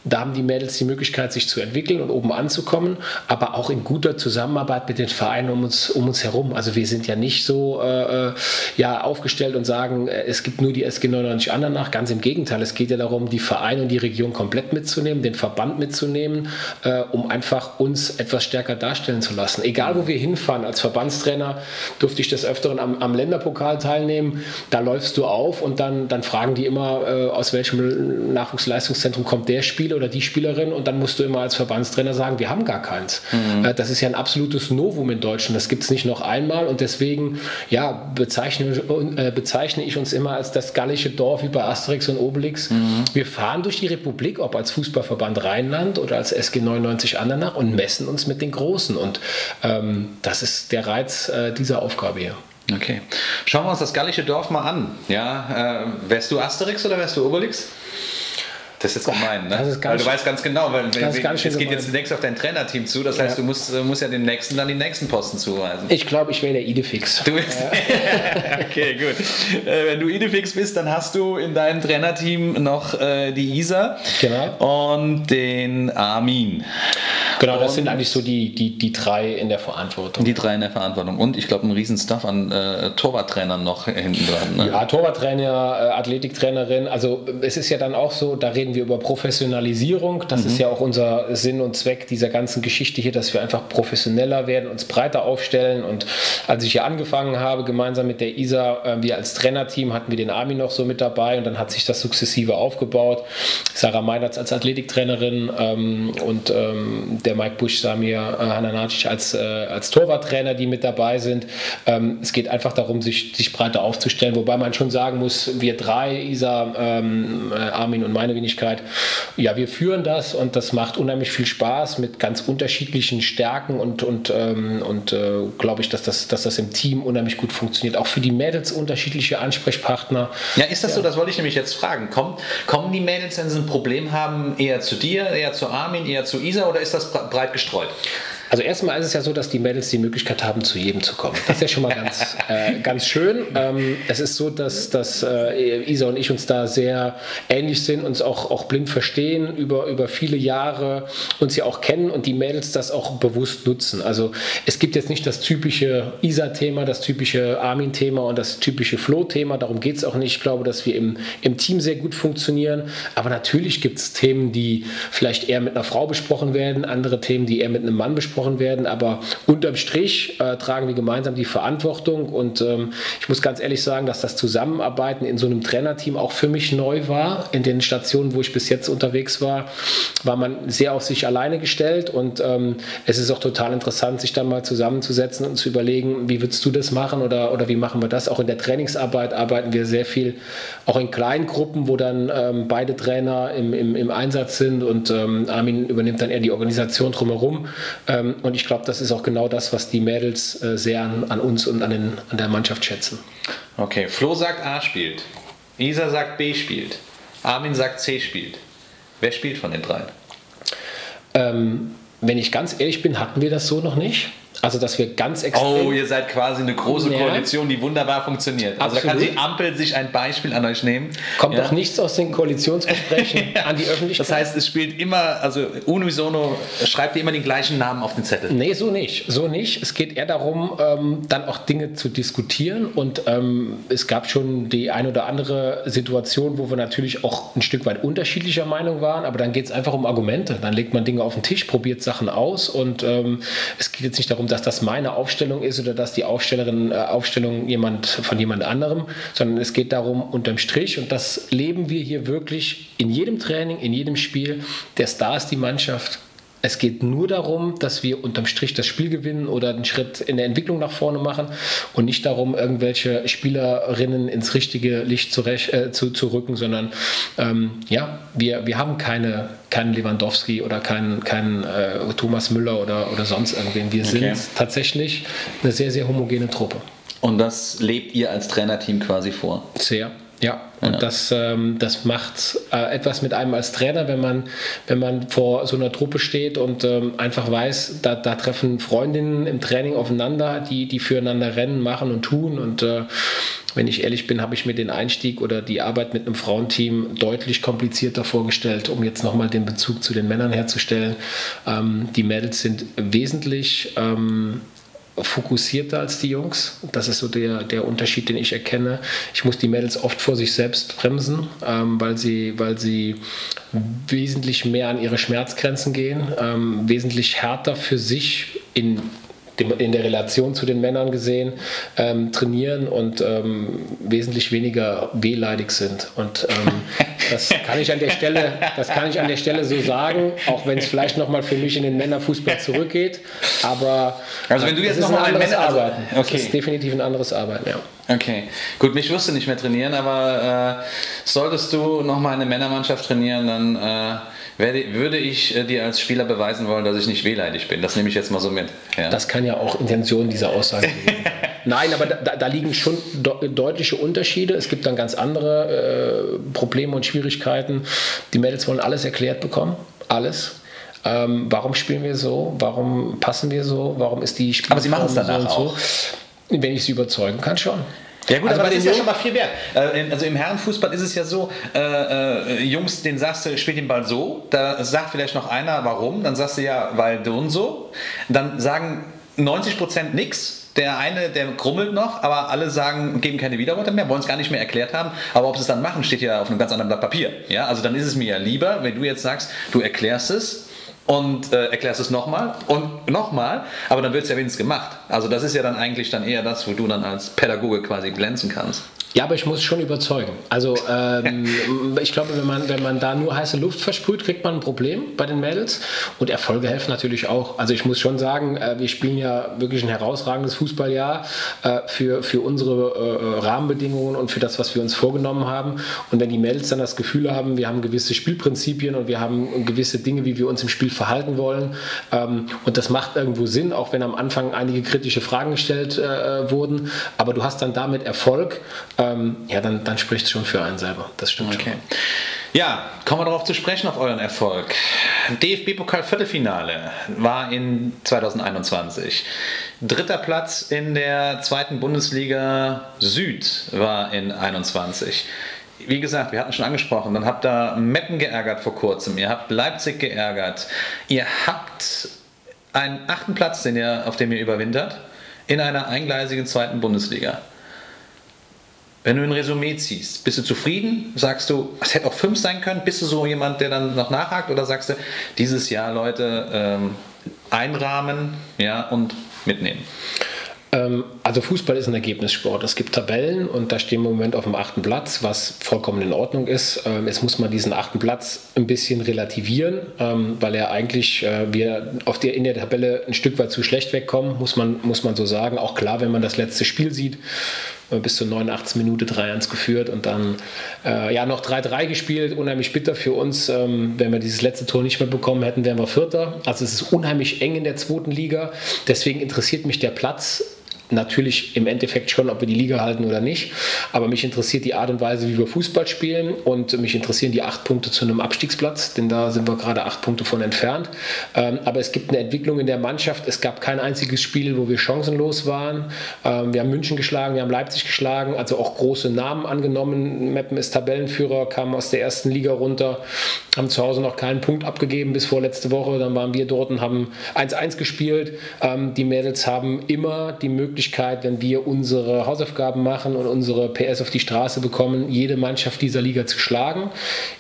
da haben die Mädels die Möglichkeit, sich zu entwickeln und oben anzukommen, aber auch in guter Zusammenarbeit mit den Vereinen um uns, um uns herum. Also wir sind ja nicht so äh, äh ja, aufgestellt und sagen, äh, es gibt nur die SG 99 Andernach. Ganz im Gegenteil, es geht ja darum, die Vereine und die Region komplett mitzunehmen, den Verband mitzunehmen, äh, um einfach uns etwas stärker darstellen zu lassen. Egal, wo wir hinfahren, als Verbandstrainer durfte ich des Öfteren am, am Länderpokal teilnehmen. Da läufst du auf und dann, dann fragen die immer, äh, aus welchem Nachwuchsleistungszentrum kommt der Spieler oder die Spielerin und dann musst du immer als Verbandstrainer sagen, wir haben gar keins. Mhm. Äh, das ist ja ein absolutes Novum in Deutschland. Das gibt es nicht noch einmal und deswegen ja, bezeichne, äh, bezeichne ich uns immer als das gallische Dorf wie bei Asterix und Obelix. Mhm. Wir fahren durch die Republik, ob als Fußballverband Rheinland oder als SG 99 Andernach und messen uns mit den Großen und ähm, das ist der Reiz äh, dieser Aufgabe hier. Okay. Schauen wir uns das gallische Dorf mal an. Ja, äh, wärst du Asterix oder wärst du Obelix? Das ist jetzt gemein, ne? weil du weißt ganz genau, weil wenn, es geht gemein. jetzt demnächst auf dein Trainerteam zu, das heißt, ja. du musst, musst ja dem nächsten dann den nächsten Posten zuweisen. Ich glaube, ich der Idefix. Du bist. Ja. okay, gut. Äh, wenn du Idefix bist, dann hast du in deinem Trainerteam noch äh, die Isa genau. und den Armin. Genau, das sind eigentlich so die, die, die drei in der Verantwortung. Die drei in der Verantwortung. Und ich glaube, ein riesen Stuff an äh, Torwarttrainern noch hinten dran. Ne? Ja, Torwarttrainer, äh, Athletiktrainerin. Also es ist ja dann auch so, da reden wir über Professionalisierung. Das mhm. ist ja auch unser Sinn und Zweck dieser ganzen Geschichte hier, dass wir einfach professioneller werden, uns breiter aufstellen. Und als ich hier angefangen habe, gemeinsam mit der ISA, äh, wir als Trainerteam hatten wir den Armin noch so mit dabei und dann hat sich das sukzessive aufgebaut. Sarah Meinertz als Athletiktrainerin ähm, und ähm, der Mike Busch, Samir äh, Hananacic als, äh, als Torwarttrainer, die mit dabei sind. Ähm, es geht einfach darum, sich, sich breiter aufzustellen, wobei man schon sagen muss, wir drei, Isa, ähm, äh, Armin und meine Wenigkeit, ja, wir führen das und das macht unheimlich viel Spaß mit ganz unterschiedlichen Stärken und, und, ähm, und äh, glaube ich, dass das, dass das im Team unheimlich gut funktioniert. Auch für die Mädels unterschiedliche Ansprechpartner. Ja, ist das ja. so? Das wollte ich nämlich jetzt fragen. Kommen, kommen die Mädels, wenn sie ein Problem haben, eher zu dir, eher zu Armin, eher zu Isa oder ist das breit gestreut. Also erstmal ist es ja so, dass die Mädels die Möglichkeit haben, zu jedem zu kommen. Das ist ja schon mal ganz, äh, ganz schön. Ähm, es ist so, dass, dass äh, Isa und ich uns da sehr ähnlich sind, uns auch, auch blind verstehen, über, über viele Jahre uns ja auch kennen und die Mädels das auch bewusst nutzen. Also es gibt jetzt nicht das typische Isa-Thema, das typische Armin-Thema und das typische Flo-Thema. Darum geht es auch nicht. Ich glaube, dass wir im, im Team sehr gut funktionieren. Aber natürlich gibt es Themen, die vielleicht eher mit einer Frau besprochen werden, andere Themen, die eher mit einem Mann besprochen angesprochen werden, aber unterm Strich äh, tragen wir gemeinsam die Verantwortung und ähm, ich muss ganz ehrlich sagen, dass das Zusammenarbeiten in so einem Trainerteam auch für mich neu war. In den Stationen, wo ich bis jetzt unterwegs war, war man sehr auf sich alleine gestellt und ähm, es ist auch total interessant, sich dann mal zusammenzusetzen und zu überlegen, wie würdest du das machen oder, oder wie machen wir das? Auch in der Trainingsarbeit arbeiten wir sehr viel, auch in kleinen Gruppen, wo dann ähm, beide Trainer im, im, im, Einsatz sind und ähm, Armin übernimmt dann eher die Organisation drumherum. Ähm, und ich glaube, das ist auch genau das, was die Mädels äh, sehr an, an uns und an, den, an der Mannschaft schätzen. Okay, Flo sagt A spielt, Isa sagt B spielt, Armin sagt C spielt. Wer spielt von den dreien? Ähm, wenn ich ganz ehrlich bin, hatten wir das so noch nicht. Also, dass wir ganz extrem. Oh, ihr seid quasi eine große ja. Koalition, die wunderbar funktioniert. Also, Absolut. da kann die Ampel sich ein Beispiel an euch nehmen. Kommt ja. doch nichts aus den Koalitionsgesprächen an die Öffentlichkeit. Das heißt, es spielt immer, also unisono schreibt ihr immer den gleichen Namen auf den Zettel. Nee, so nicht. So nicht. Es geht eher darum, ähm, dann auch Dinge zu diskutieren. Und ähm, es gab schon die ein oder andere Situation, wo wir natürlich auch ein Stück weit unterschiedlicher Meinung waren. Aber dann geht es einfach um Argumente. Dann legt man Dinge auf den Tisch, probiert Sachen aus. Und ähm, es geht jetzt nicht darum, dass das meine Aufstellung ist oder dass die Aufstellerin äh, Aufstellung jemand von jemand anderem, sondern es geht darum unterm Strich und das leben wir hier wirklich in jedem Training, in jedem Spiel. Der Star ist die Mannschaft, Es geht nur darum, dass wir unterm Strich das Spiel gewinnen oder einen Schritt in der Entwicklung nach vorne machen und nicht darum, irgendwelche Spielerinnen ins richtige Licht zu, äh, zu, zu rücken, sondern ähm, ja, wir, wir haben keine, keinen Lewandowski oder keinen, keinen äh, Thomas Müller oder, oder sonst irgendwen. Wir okay. sind tatsächlich eine sehr, sehr homogene Truppe. Und das lebt ihr als Trainerteam quasi vor? Sehr. Ja, und ja. Das, ähm, das macht äh, etwas mit einem als Trainer, wenn man, wenn man vor so einer Truppe steht und ähm, einfach weiß, da, da treffen Freundinnen im Training aufeinander, die, die füreinander rennen, machen und tun. Und äh, wenn ich ehrlich bin, habe ich mir den Einstieg oder die Arbeit mit einem Frauenteam deutlich komplizierter vorgestellt, um jetzt nochmal den Bezug zu den Männern herzustellen. Ähm, die Mädels sind wesentlich ähm, fokussierter als die Jungs. Das ist so der, der Unterschied, den ich erkenne. Ich muss die Mädels oft vor sich selbst bremsen, ähm, weil, sie, weil sie wesentlich mehr an ihre Schmerzgrenzen gehen, ähm, wesentlich härter für sich in in der Relation zu den Männern gesehen, ähm, trainieren und ähm, wesentlich weniger wehleidig sind. Und ähm, das kann ich an der Stelle, das kann ich an der Stelle so sagen, auch wenn es vielleicht nochmal für mich in den Männerfußball zurückgeht. Aber also wenn du jetzt nochmal ein Männer also, Arbeiten. Okay. Das ist definitiv ein anderes Arbeiten, ja. Okay, gut, mich wirst du nicht mehr trainieren, aber äh, solltest du nochmal eine Männermannschaft trainieren, dann äh, werde, würde ich äh, dir als Spieler beweisen wollen, dass ich nicht wehleidig bin. Das nehme ich jetzt mal so mit. Ja? Das kann ja auch Intention dieser Aussage sein. Nein, aber da, da, liegen schon de deutliche Unterschiede. Es gibt dann ganz andere äh, Probleme und Schwierigkeiten. Die Mädels wollen alles erklärt bekommen. Alles. Ähm, warum spielen wir so? Warum passen wir so? Warum ist die Spielform Aber sie machen es danach so, auch. Wenn ich sie überzeugen kann, schon. Ja gut, also aber das ist ja schon mal viel wert. Äh, also im Herrenfußball ist es ja so, äh, äh, Jungs, den sagst du, spielt den Ball so, da sagt vielleicht noch einer, warum, dann sagst du ja, weil du und so. Dann sagen 90% nichts. Der eine, der krummelt noch, aber alle sagen, geben keine Widerworte mehr, wollen es gar nicht mehr erklärt haben. Aber ob sie es dann machen, steht ja auf einem ganz anderen Blatt Papier. Ja, also dann ist es mir ja lieber, wenn du jetzt sagst, du erklärst es und äh, erklärst es nochmal und nochmal, aber dann wird es ja wenigstens gemacht. Also das ist ja dann eigentlich dann eher das, wo du dann als Pädagoge quasi glänzen kannst. Ja, aber ich muss schon überzeugen. Also ähm, ich glaube, wenn man, wenn man da nur heiße Luft versprüht, kriegt man ein Problem bei den Mädels. Und Erfolge helfen natürlich auch. Also ich muss schon sagen, äh, wir spielen ja wirklich ein herausragendes Fußballjahr äh, für, für unsere äh, Rahmenbedingungen und für das, was wir uns vorgenommen haben. Und wenn die Mädels dann das Gefühl haben, wir haben gewisse Spielprinzipien und wir haben gewisse Dinge, wie wir uns im Spiel verhalten wollen, ähm, und das macht irgendwo Sinn, auch wenn am Anfang einige kritische Fragen gestellt äh, wurden, aber du hast dann damit Erfolg. Äh, ähm, ja, dann, dann spricht es schon für einen selber. Das stimmt okay. schon. Ja, kommen wir darauf zu sprechen, auf euren Erfolg. DFB-Pokal-Viertelfinale war in 2021. Dritter Platz in der zweiten Bundesliga Süd war in 21 wie gesagt, wir hatten schon angesprochen, dann habt ihr Meppen geärgert vor kurzem, ihr habt Leipzig geärgert, ihr habt einen achten Platz, den ihr, auf dem ihr überwintert, in einer eingleisigen zweiten Bundesliga. Wenn du ein Resümee ziehst, bist du zufrieden? Sagst du, es hätte auch fünf sein können? Bist du so jemand, der dann noch nachhakt? Oder sagst du, dieses Jahr, Leute, ähm, einrahmen ja, und mitnehmen? Ähm, also Fußball ist ein Ergebnissport. Es gibt Tabellen und da stehen wir im Moment auf dem achten Platz, was vollkommen in Ordnung ist. Ähm, jetzt muss man diesen achten Platz ein bisschen relativieren, ähm, weil er eigentlich äh, wir auf der, in der Tabelle ein Stück weit zu schlecht wegkommen, muss man, muss man so sagen. Auch klar, wenn man das letzte Spiel sieht, bis zur 89. Minute 3-1 geführt und dann äh, ja noch 3-3 gespielt. Unheimlich bitter für uns. Wenn wir dieses letzte Tor nicht mehr bekommen hätten, wären wir Vierter. Also es ist unheimlich eng in der zweiten Liga. Deswegen interessiert mich der Platz natürlich im Endeffekt schon, ob wir die Liga halten oder nicht. Aber mich interessiert die Art und Weise, wie wir Fußball spielen und mich interessieren die acht Punkte zu einem Abstiegsplatz, denn da sind wir gerade acht Punkte von entfernt. Ähm, aber es gibt eine Entwicklung in der Mannschaft. Es gab kein einziges Spiel, wo wir chancenlos waren. Ähm, wir haben München geschlagen, wir haben Leipzig geschlagen, also auch große Namen angenommen. Meppen ist Tabellenführer, kam aus der ersten Liga runter, haben zu Hause noch keinen Punkt abgegeben bis vorletzte Woche. Dann waren wir dort und haben 1-1 gespielt. Ähm, die Mädels haben immer die Möglichkeit, Möglichkeit, wenn wir unsere Hausaufgaben machen und unsere PS auf die Straße bekommen, jede Mannschaft dieser Liga zu schlagen.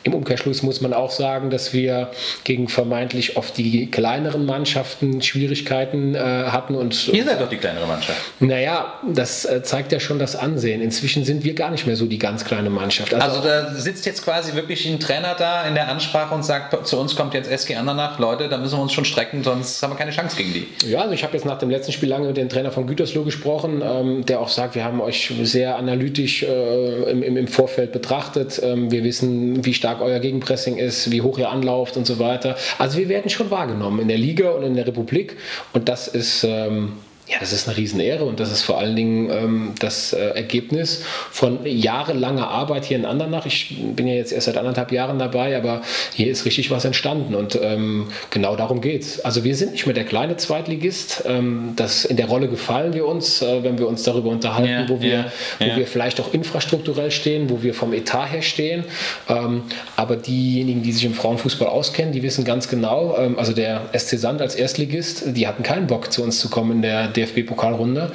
Im Umkehrschluss muss man auch sagen, dass wir gegen vermeintlich oft die kleineren Mannschaften Schwierigkeiten äh, hatten. Und, Ihr seid doch die kleinere Mannschaft. Naja, das äh, zeigt ja schon das Ansehen. Inzwischen sind wir gar nicht mehr so die ganz kleine Mannschaft. Also, also da sitzt jetzt quasi wirklich ein Trainer da in der Ansprache und sagt, zu uns kommt jetzt SG Andernach, Leute, da müssen wir uns schon strecken, sonst haben wir keine Chance gegen die. Ja, also ich habe jetzt nach dem letzten Spiel lange mit dem Trainer von Gütersloh gesprochen, ähm, der auch sagt, wir haben euch sehr analytisch äh, im, im, Vorfeld betrachtet. Ähm, wir wissen, wie stark euer Gegenpressing ist, wie hoch ihr anlauft und so weiter. Also wir werden schon wahrgenommen in der Liga und in der Republik und das ist ähm, ja, das ist eine Riesenehre und das ist vor allen Dingen ähm, das äh, Ergebnis von jahrelanger Arbeit hier in Andernach. Ich bin ja jetzt erst seit anderthalb Jahren dabei, aber hier ist richtig was entstanden und ähm, genau darum geht es. Also wir sind nicht mehr der kleine Zweitligist. Ähm, das, in der Rolle gefallen wir uns, äh, wenn wir uns darüber unterhalten, ja, wo, wir, ja, wo ja. wir vielleicht auch infrastrukturell stehen, wo wir vom Etat her stehen. Ähm, aber diejenigen, die sich im Frauenfußball auskennen, die wissen ganz genau, ähm, also der SC Sand als Erstligist, die hatten keinen Bock zu uns zu kommen in der DFB-Pokalrunde.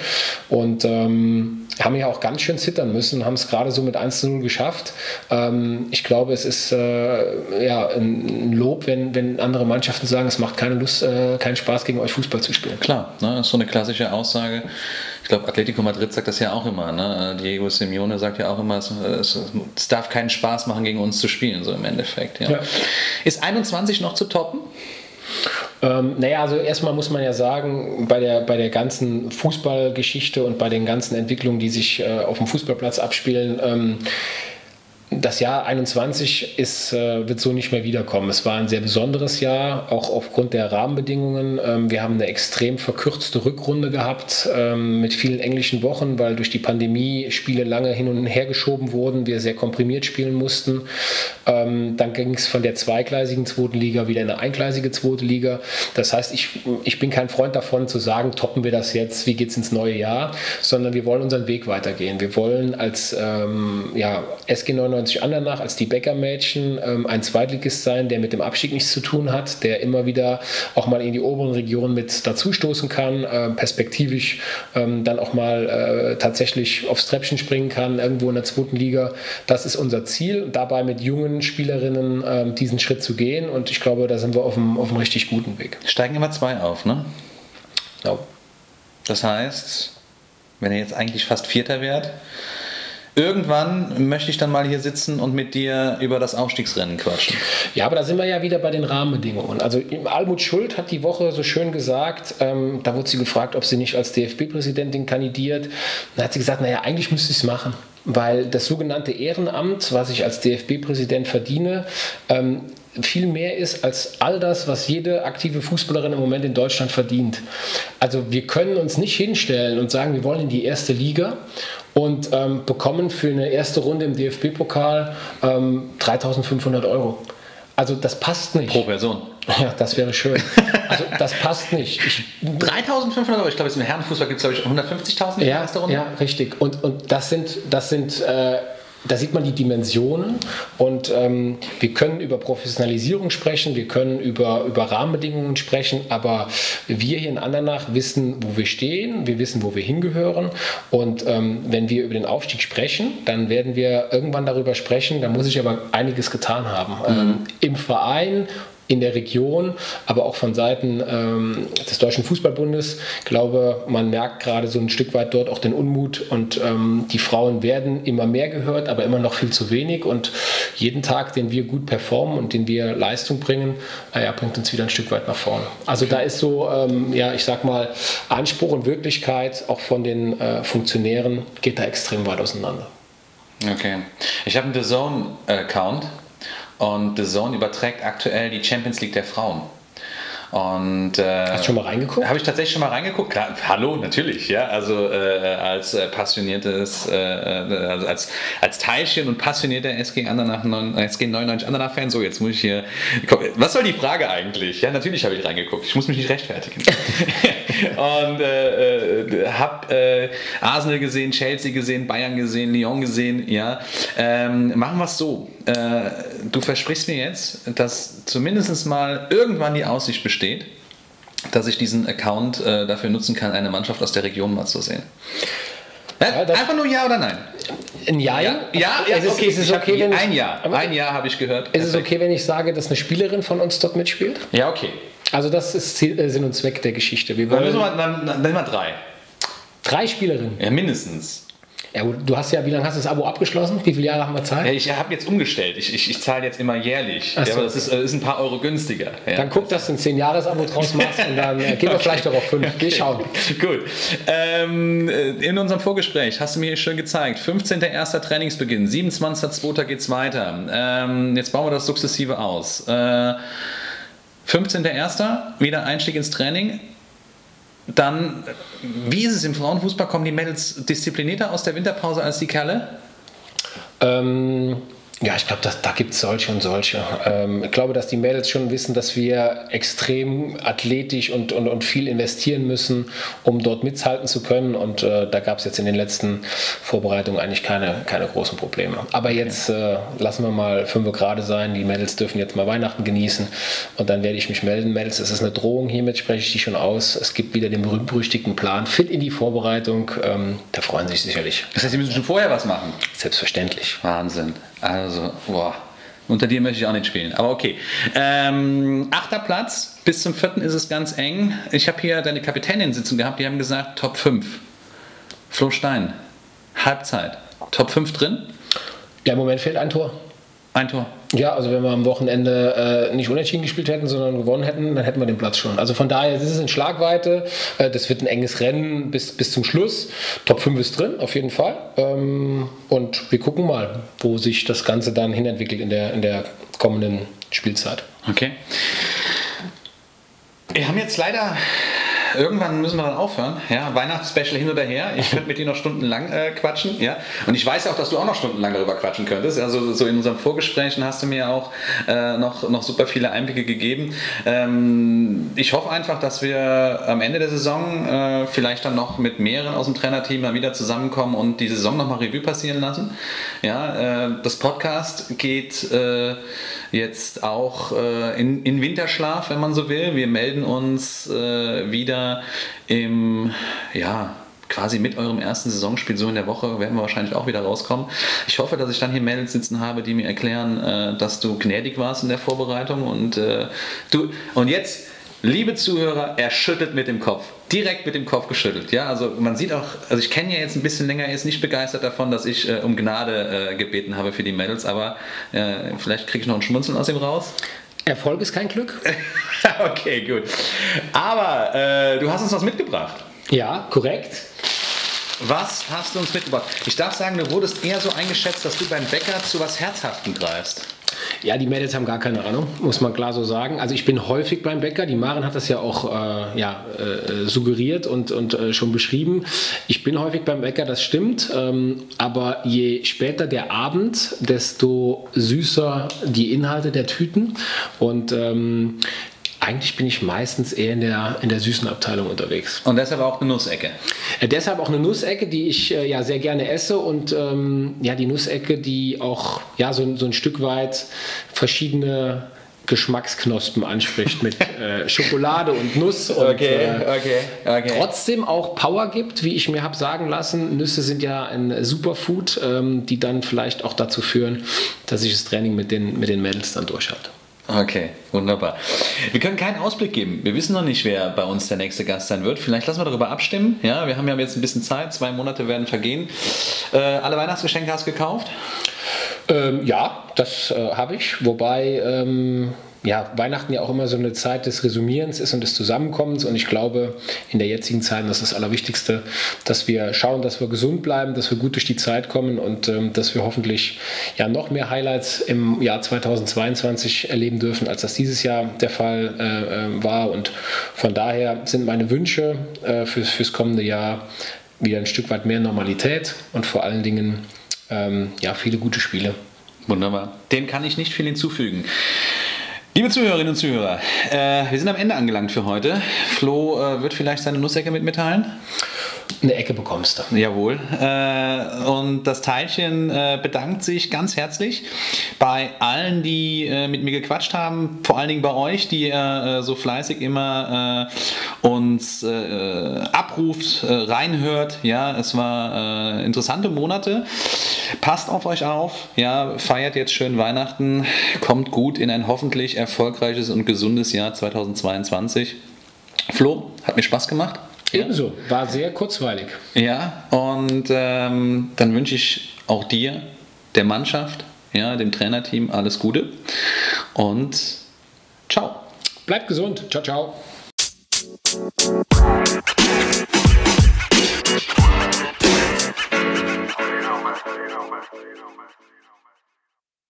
Und ähm, haben ja auch ganz schön zittern müssen, haben es gerade so mit 1 zu 0 geschafft. Ähm, ich glaube, es ist äh, ja, ein Lob, wenn, wenn andere Mannschaften sagen, es macht keine Lust, äh, keinen Spaß, gegen euch Fußball zu spielen. Klar, ne, das ist so eine klassische Aussage. Ich glaube, Atletico Madrid sagt das ja auch immer. Ne? Diego Simeone sagt ja auch immer, es, es, es, darf keinen Spaß machen, gegen uns zu spielen, so im Endeffekt. Ja. Ja. Ist 21 noch zu toppen? Ähm, naja, also erstmal muss man ja sagen, bei der, bei der ganzen Fußballgeschichte und bei den ganzen Entwicklungen, die sich äh, auf dem Fußballplatz abspielen, ähm, das Jahr 21 ist, äh, wird so nicht mehr wiederkommen. Es war ein sehr besonderes Jahr, auch aufgrund der Rahmenbedingungen. Ähm, wir haben eine extrem verkürzte Rückrunde gehabt ähm, mit vielen englischen Wochen, weil durch die Pandemie Spiele lange hin und her geschoben wurden, wir sehr komprimiert spielen mussten. Ähm, dann ging es von der zweigleisigen zweiten Liga wieder in eine eingleisige zweite Liga. Das heißt, ich, ich bin kein Freund davon zu sagen, toppen wir das jetzt, wie geht es ins neue Jahr, sondern wir wollen unseren Weg weitergehen. Wir wollen als ähm, ja, SG 99 99 Andernach als die Bäckermädchen ähm, ein Zweitligist sein, der mit dem Abstieg nichts zu tun hat, der immer wieder auch mal in die oberen Regionen mit dazustoßen kann, äh, perspektivisch ähm, dann auch mal äh, tatsächlich aufs Treppchen springen kann, irgendwo in der zweiten Liga. Das ist unser Ziel, dabei mit jungen Spielerinnen äh, diesen Schritt zu gehen und ich glaube, da sind wir auf einem, auf einem richtig guten Weg. Steigen immer zwei auf, ne? Ja. Das heißt, wenn ihr jetzt eigentlich fast Vierter wärt, Irgendwann möchte ich dann mal hier sitzen und mit dir über das Aufstiegsrennen quatschen. Ja, aber da sind wir ja wieder bei den Rahmenbedingungen. Also Almut Schuld hat die Woche so schön gesagt, ähm, da wurde sie gefragt, ob sie nicht als DFB-Präsidentin kandidiert. Da hat sie gesagt, naja, eigentlich müsste ich es machen weil das sogenannte Ehrenamt, was ich als DFB-Präsident verdiene, ähm, viel mehr ist als all das, was jede aktive Fußballerin im Moment in Deutschland verdient. Also wir können uns nicht hinstellen und sagen, wir wollen in die erste Liga und ähm, bekommen für eine erste Runde im DFB-Pokal ähm, 3.500 Euro. Also das passt nicht. Pro Person. Ja, das wäre schön. Also das passt nicht. 3.500 Euro, ich glaube, im Herrenfußball gibt es, glaube ich, 150.000 in ja, der ersten Runde. Ja, richtig. Und, und das sind, das sind äh, da sieht man die Dimensionen und ähm, wir können über Professionalisierung sprechen, wir können über, über Rahmenbedingungen sprechen, aber wir hier in Andernach wissen, wo wir stehen, wir wissen, wo wir hingehören und ähm, wenn wir über den Aufstieg sprechen, dann werden wir irgendwann darüber sprechen, da muss ich aber einiges getan haben. Mhm. Ähm, Im Verein in der Region, aber auch von Seiten ähm, des Deutschen Fußballbundes. Ich glaube, man merkt gerade so ein Stück weit dort auch den Unmut und ähm, die Frauen werden immer mehr gehört, aber immer noch viel zu wenig und jeden Tag, den wir gut performen und den wir Leistung bringen, naja, bringt uns wieder ein Stück weit nach vorne. Also da ist so, ähm, ja, ich sag mal, Anspruch und Wirklichkeit auch von den äh, Funktionären geht da extrem weit auseinander. Okay. Ich habe einen The Zone-Account und The Zone überträgt aktuell die Champions League der Frauen. Und, äh, Hast du schon mal reingeguckt? Habe ich tatsächlich schon mal reingeguckt. Klar, hallo, natürlich, ja. Also äh, als äh, passioniertes, äh, äh, also als, als Teilchen und passionierter SG, Andernach, SG 99 Andernach-Fan. So, jetzt muss ich hier. Komm, was soll die Frage eigentlich? Ja, natürlich habe ich reingeguckt. Ich muss mich nicht rechtfertigen. und äh, habe Arsenal gesehen, Chelsea gesehen, Bayern gesehen, Lyon gesehen. Ja, ähm, machen wir es so. Du versprichst mir jetzt, dass zumindest mal irgendwann die Aussicht besteht, dass ich diesen Account äh, dafür nutzen kann, eine Mannschaft aus der Region mal zu sehen. Ja, Einfach nur Ja oder Nein? Ein Jahr? Ja, ja, ja ist es, okay. ist es Ich hab- okay, wenn ich, ein Jahr. Ein Jahr habe ich gehört. Ist es okay, wenn ich sage, dass eine Spielerin von uns dort mitspielt? Ja, okay. Also das ist Ziel, äh, Sinn und Zweck der Geschichte. Wir Dann müssen wir, dann, dann nehmen wir drei. drei Spielerinnen. Ja, mindestens. Ja, du hast ja, wie lange hast du das Abo abgeschlossen? Wie viele Jahre haben wir Zeit? Ja, ich habe jetzt umgestellt. Ich, ich, ich zahle jetzt immer jährlich. So. Ja, aber das ist, äh, ist ein paar Euro günstiger. Ja. Dann guck, dass du ein 10-Jahres-Abo draus machst und dann äh, gehen wir vielleicht doch auf 5. Wir schauen. Gut. Ähm, äh, in unserem Vorgespräch hast du mir hier schön gezeigt. 15.01. Trainingsbeginn, 27.02. geht's weiter. Ähm, jetzt bauen wir das sukzessive aus. Äh, 15.01. wieder Einstieg ins Training. Dann, wie ist es im Frauenfußball? Kommen die Mädels disziplinierter aus der Winterpause als die Kerle? Ähm, ja, ich glaube, da gibt es solche und solche. Ähm, ich glaube, dass die Mädels schon wissen, dass wir extrem athletisch und, und, und viel investieren müssen, um dort mithalten zu können. Und äh, da gab es jetzt in den letzten Vorbereitungen eigentlich keine, keine großen Probleme. Aber jetzt äh, lassen wir mal fünf gerade sein. Die Mädels dürfen jetzt mal Weihnachten genießen. Und dann werde ich mich melden. Mädels, es ist eine Drohung. Hiermit spreche ich die schon aus. Es gibt wieder den berühmt-berüchtigten Plan. Fit in die Vorbereitung. Ähm, da freuen sie sich sicherlich. Das heißt, sie müssen schon vorher was machen. Selbstverständlich. Wahnsinn. Also, boah. Unter dir möchte ich auch nicht spielen. Aber okay. Ähm, achter Platz. Bis zum vierten ist es ganz eng. Ich habe hier deine Kapitänin-Sitzung gehabt. Die haben gesagt, Top 5. Flo Stein. Halbzeit. Top 5 drin. Ja, im Moment fehlt ein Tor. Ein Tor. Ja, also wenn wir am Wochenende äh, nicht unentschieden gespielt hätten, sondern gewonnen hätten, dann hätten wir den Platz schon. Also von daher, ist in Schlagweite. Äh, das wird ein enges Rennen bis, bis zum Schluss. Top 5 ist drin, auf jeden Fall. Ähm, und wir gucken mal, wo sich das Ganze dann hinentwickelt in der, in der kommenden Spielzeit. Okay. Wir haben jetzt leider. Irgendwann müssen wir dann aufhören. Ja, Weihnachtsspecial hin oder her. Ich könnte mit dir noch stundenlang äh, quatschen. Ja. Und ich weiß ja auch, dass du auch noch stundenlang darüber quatschen könntest. Also so in unseren Vorgesprächen hast du mir auch äh, noch, noch super viele Einblicke gegeben. Ähm, ich hoffe einfach, dass wir am Ende der Saison äh, vielleicht dann noch mit mehreren aus dem Trainerteam mal wieder zusammenkommen und die Saison nochmal Revue passieren lassen. Ja, äh, das Podcast geht äh, jetzt auch äh, in, in Winterschlaf, wenn man so will. Wir melden uns äh, wieder im, ja, quasi mit eurem ersten Saisonspiel, so in der Woche, werden wir wahrscheinlich auch wieder rauskommen. Ich hoffe, dass ich dann hier Mädels sitzen habe, die mir erklären, äh, dass du gnädig warst in der Vorbereitung und äh, du, und jetzt, liebe Zuhörer, er schüttelt mit dem Kopf. Direkt mit dem Kopf geschüttelt. Ja, also man sieht auch, also ich kenne ja jetzt ein bisschen länger, er ist nicht begeistert davon, dass ich äh, um Gnade äh, gebeten habe für die Mädels, aber äh, vielleicht kriege ich noch ein Schmunzeln aus ihm raus. Erfolg ist kein Glück. okay, gut. Aber äh, du hast uns was mitgebracht. Ja, korrekt. Was hast du uns mitgebracht? Ich darf sagen, du wurdest eher so eingeschätzt, dass du beim Bäcker zu was Herzhaftem greifst. Ja, die Mädels haben gar keine Ahnung, muss man klar so sagen. Also ich bin häufig beim Bäcker. Die Maren hat das ja auch äh, ja, äh, suggeriert und, und äh, schon beschrieben. Ich bin häufig beim Bäcker, das stimmt. Ähm, aber je später der Abend, desto süßer die Inhalte der Tüten. Und ähm, eigentlich bin ich meistens eher in der, in der süßen Abteilung unterwegs. Und deshalb auch eine Nussecke. Äh, deshalb auch eine Nussecke, die ich äh, ja sehr gerne esse und ähm, ja die Nussecke, die auch ja so, so ein Stück weit verschiedene Geschmacksknospen anspricht mit äh, Schokolade und Nuss und okay, okay. trotzdem auch Power gibt, wie ich mir habe sagen lassen. Nüsse sind ja ein Superfood, ähm, die dann vielleicht auch dazu führen, dass ich das Training mit den, mit den Mädels dann durchhalte. Okay, wunderbar. Wir können keinen Ausblick geben. Wir wissen noch nicht, wer bei uns der nächste Gast sein wird. Vielleicht lassen wir darüber abstimmen. Ja, wir haben ja jetzt ein bisschen Zeit. Zwei Monate werden vergehen. Äh, alle Weihnachtsgeschenke hast du gekauft? Ähm, ja, das äh, habe ich. Wobei ähm, ja, Weihnachten ja auch immer so eine Zeit des Resümierens ist und des Zusammenkommens. Und ich glaube, in der jetzigen Zeit, das ist das Allerwichtigste, dass wir schauen, dass wir gesund bleiben, dass wir gut durch die Zeit kommen und ähm, dass wir hoffentlich ja noch mehr Highlights im Jahr 2022 erleben dürfen, als das dieses Jahr der Fall äh, äh, war. Und von daher sind meine Wünsche äh, fürs, fürs kommende Jahr wieder ein Stück weit mehr Normalität und vor allen Dingen ähm, ja, viele gute Spiele. Wunderbar. Dem kann ich nicht viel hinzufügen. Liebe Zuhörerinnen und Zuhörer, äh, wir sind am Ende angelangt für heute. Flo äh, wird vielleicht seine Nussecke mit mitteilen. Eine Ecke bekommst du. Jawohl. Äh, und das Teilchen äh, bedankt sich ganz herzlich bei allen, die äh, mit mir gequatscht haben, vor allen Dingen bei euch, die ihr so fleißig immer uns abruft, reinhört. Ja, es war interessante Monate. Passt auf euch auf. Ja, feiert jetzt schön Weihnachten. Kommt gut in ein hoffentlich erfolgreiches und gesundes Jahr 2022. Flo, hat mir Spaß gemacht. Ebenso, war sehr kurzweilig. Ja, und ähm, dann wünsche ich auch dir, der Mannschaft, ja, dem Trainerteam alles Gute und ciao. Bleibt gesund. Ciao, ciao.